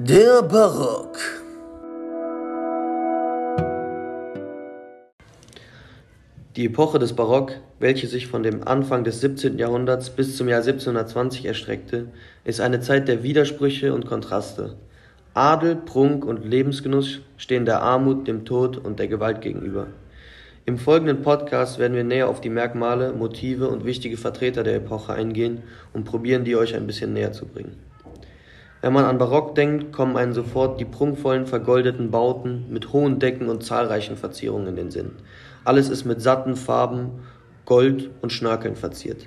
Der Barock. Die Epoche des Barock, welche sich von dem Anfang des 17. Jahrhunderts bis zum Jahr 1720 erstreckte, ist eine Zeit der Widersprüche und Kontraste. Adel, Prunk und Lebensgenuss stehen der Armut, dem Tod und der Gewalt gegenüber. Im folgenden Podcast werden wir näher auf die Merkmale, Motive und wichtige Vertreter der Epoche eingehen und probieren, die euch ein bisschen näher zu bringen. Wenn man an Barock denkt, kommen einem sofort die prunkvollen vergoldeten Bauten mit hohen Decken und zahlreichen Verzierungen in den Sinn. Alles ist mit satten Farben, Gold und Schnörkeln verziert.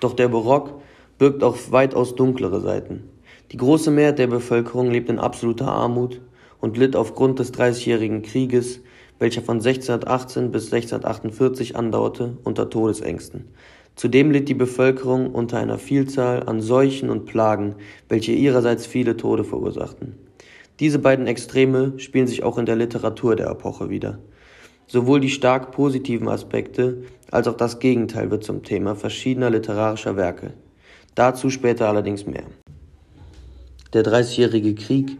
Doch der Barock birgt auch weitaus dunklere Seiten. Die große Mehrheit der Bevölkerung lebt in absoluter Armut und litt aufgrund des Dreißigjährigen Krieges, welcher von 1618 bis 1648 andauerte, unter Todesängsten. Zudem litt die Bevölkerung unter einer Vielzahl an Seuchen und Plagen, welche ihrerseits viele Tode verursachten. Diese beiden Extreme spielen sich auch in der Literatur der Epoche wider. Sowohl die stark positiven Aspekte als auch das Gegenteil wird zum Thema verschiedener literarischer Werke. Dazu später allerdings mehr. Der Dreißigjährige Krieg,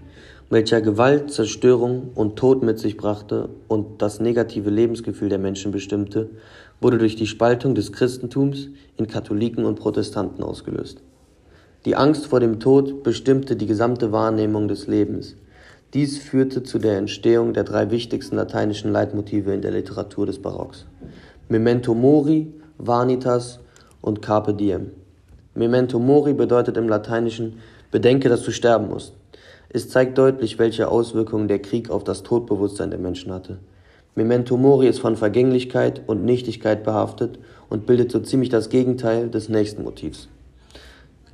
welcher Gewalt, Zerstörung und Tod mit sich brachte und das negative Lebensgefühl der Menschen bestimmte, wurde durch die Spaltung des Christentums in Katholiken und Protestanten ausgelöst. Die Angst vor dem Tod bestimmte die gesamte Wahrnehmung des Lebens. Dies führte zu der Entstehung der drei wichtigsten lateinischen Leitmotive in der Literatur des Barocks. Memento Mori, Vanitas und Carpe Diem. Memento Mori bedeutet im Lateinischen Bedenke, dass du sterben musst. Es zeigt deutlich, welche Auswirkungen der Krieg auf das Todbewusstsein der Menschen hatte. Memento Mori ist von Vergänglichkeit und Nichtigkeit behaftet und bildet so ziemlich das Gegenteil des nächsten Motivs.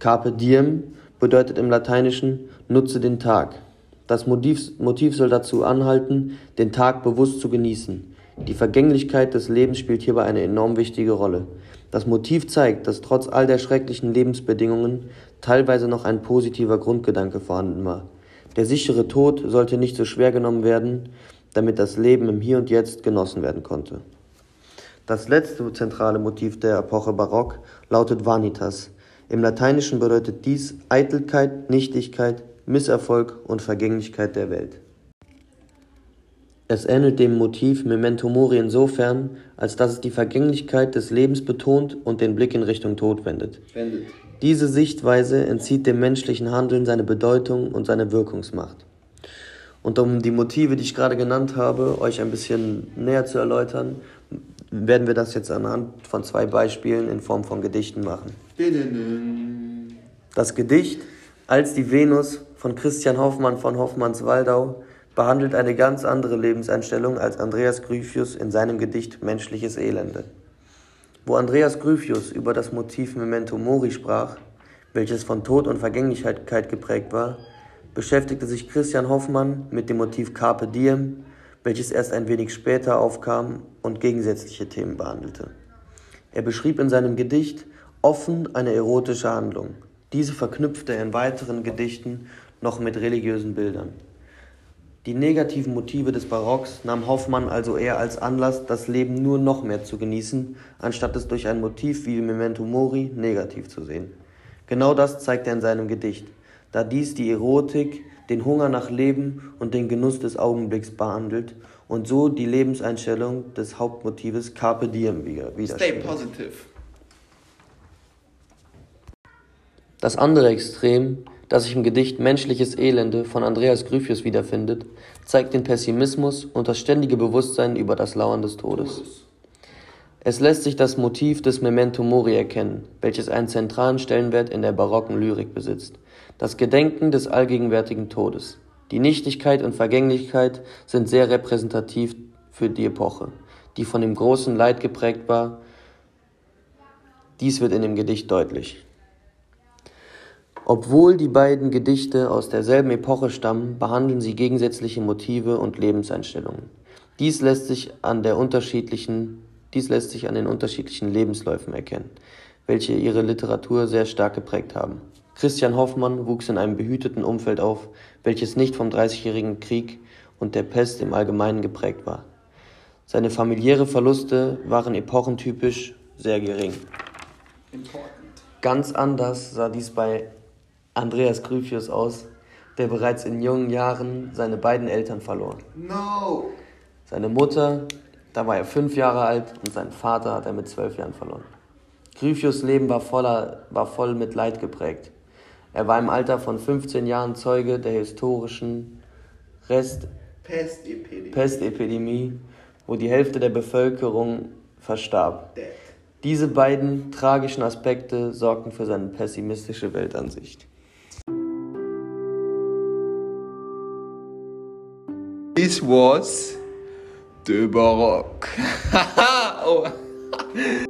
Carpe diem bedeutet im Lateinischen nutze den Tag. Das Motiv, Motiv soll dazu anhalten, den Tag bewusst zu genießen. Die Vergänglichkeit des Lebens spielt hierbei eine enorm wichtige Rolle. Das Motiv zeigt, dass trotz all der schrecklichen Lebensbedingungen teilweise noch ein positiver Grundgedanke vorhanden war. Der sichere Tod sollte nicht so schwer genommen werden, damit das Leben im Hier und Jetzt genossen werden konnte. Das letzte zentrale Motiv der Epoche Barock lautet Vanitas. Im Lateinischen bedeutet dies Eitelkeit, Nichtigkeit, Misserfolg und Vergänglichkeit der Welt. Es ähnelt dem Motiv Memento Mori insofern, als dass es die Vergänglichkeit des Lebens betont und den Blick in Richtung Tod wendet. wendet. Diese Sichtweise entzieht dem menschlichen Handeln seine Bedeutung und seine Wirkungsmacht. Und um die Motive, die ich gerade genannt habe, euch ein bisschen näher zu erläutern, werden wir das jetzt anhand von zwei Beispielen in Form von Gedichten machen. Das Gedicht Als die Venus von Christian Hoffmann von Hoffmanns-Waldau behandelt eine ganz andere Lebenseinstellung als Andreas Gryphius in seinem Gedicht Menschliches Elende. Wo Andreas Gryphius über das Motiv Memento Mori sprach, welches von Tod und Vergänglichkeit geprägt war, beschäftigte sich Christian Hoffmann mit dem Motiv Carpe Diem, welches erst ein wenig später aufkam und gegensätzliche Themen behandelte. Er beschrieb in seinem Gedicht offen eine erotische Handlung. Diese verknüpfte er in weiteren Gedichten noch mit religiösen Bildern. Die negativen Motive des Barocks nahm Hoffmann also eher als Anlass, das Leben nur noch mehr zu genießen, anstatt es durch ein Motiv wie Memento Mori negativ zu sehen. Genau das zeigt er in seinem Gedicht, da dies die Erotik, den Hunger nach Leben und den Genuss des Augenblicks behandelt und so die Lebenseinstellung des Hauptmotives Carpe Diem widerspiegelt. Stay positive. Das andere Extrem das sich im Gedicht Menschliches Elende von Andreas Gryphius wiederfindet, zeigt den Pessimismus und das ständige Bewusstsein über das Lauern des Todes. Es lässt sich das Motiv des Memento Mori erkennen, welches einen zentralen Stellenwert in der barocken Lyrik besitzt. Das Gedenken des allgegenwärtigen Todes. Die Nichtigkeit und Vergänglichkeit sind sehr repräsentativ für die Epoche, die von dem großen Leid geprägt war. Dies wird in dem Gedicht deutlich. Obwohl die beiden Gedichte aus derselben Epoche stammen, behandeln sie gegensätzliche Motive und Lebenseinstellungen. Dies lässt sich an der unterschiedlichen dies lässt sich an den unterschiedlichen Lebensläufen erkennen, welche ihre Literatur sehr stark geprägt haben. Christian Hoffmann wuchs in einem behüteten Umfeld auf, welches nicht vom Dreißigjährigen Krieg und der Pest im Allgemeinen geprägt war. Seine familiäre Verluste waren epochentypisch sehr gering. Ganz anders sah dies bei Andreas Gryphius aus, der bereits in jungen Jahren seine beiden Eltern verlor. No! Seine Mutter, da war er fünf Jahre alt und seinen Vater hat er mit zwölf Jahren verloren. Gryphius Leben war, voller, war voll mit Leid geprägt. Er war im Alter von 15 Jahren Zeuge der historischen Rest Pestepidemie. Pestepidemie, wo die Hälfte der Bevölkerung verstarb. Diese beiden tragischen Aspekte sorgten für seine pessimistische Weltansicht. This was the Baroque. oh.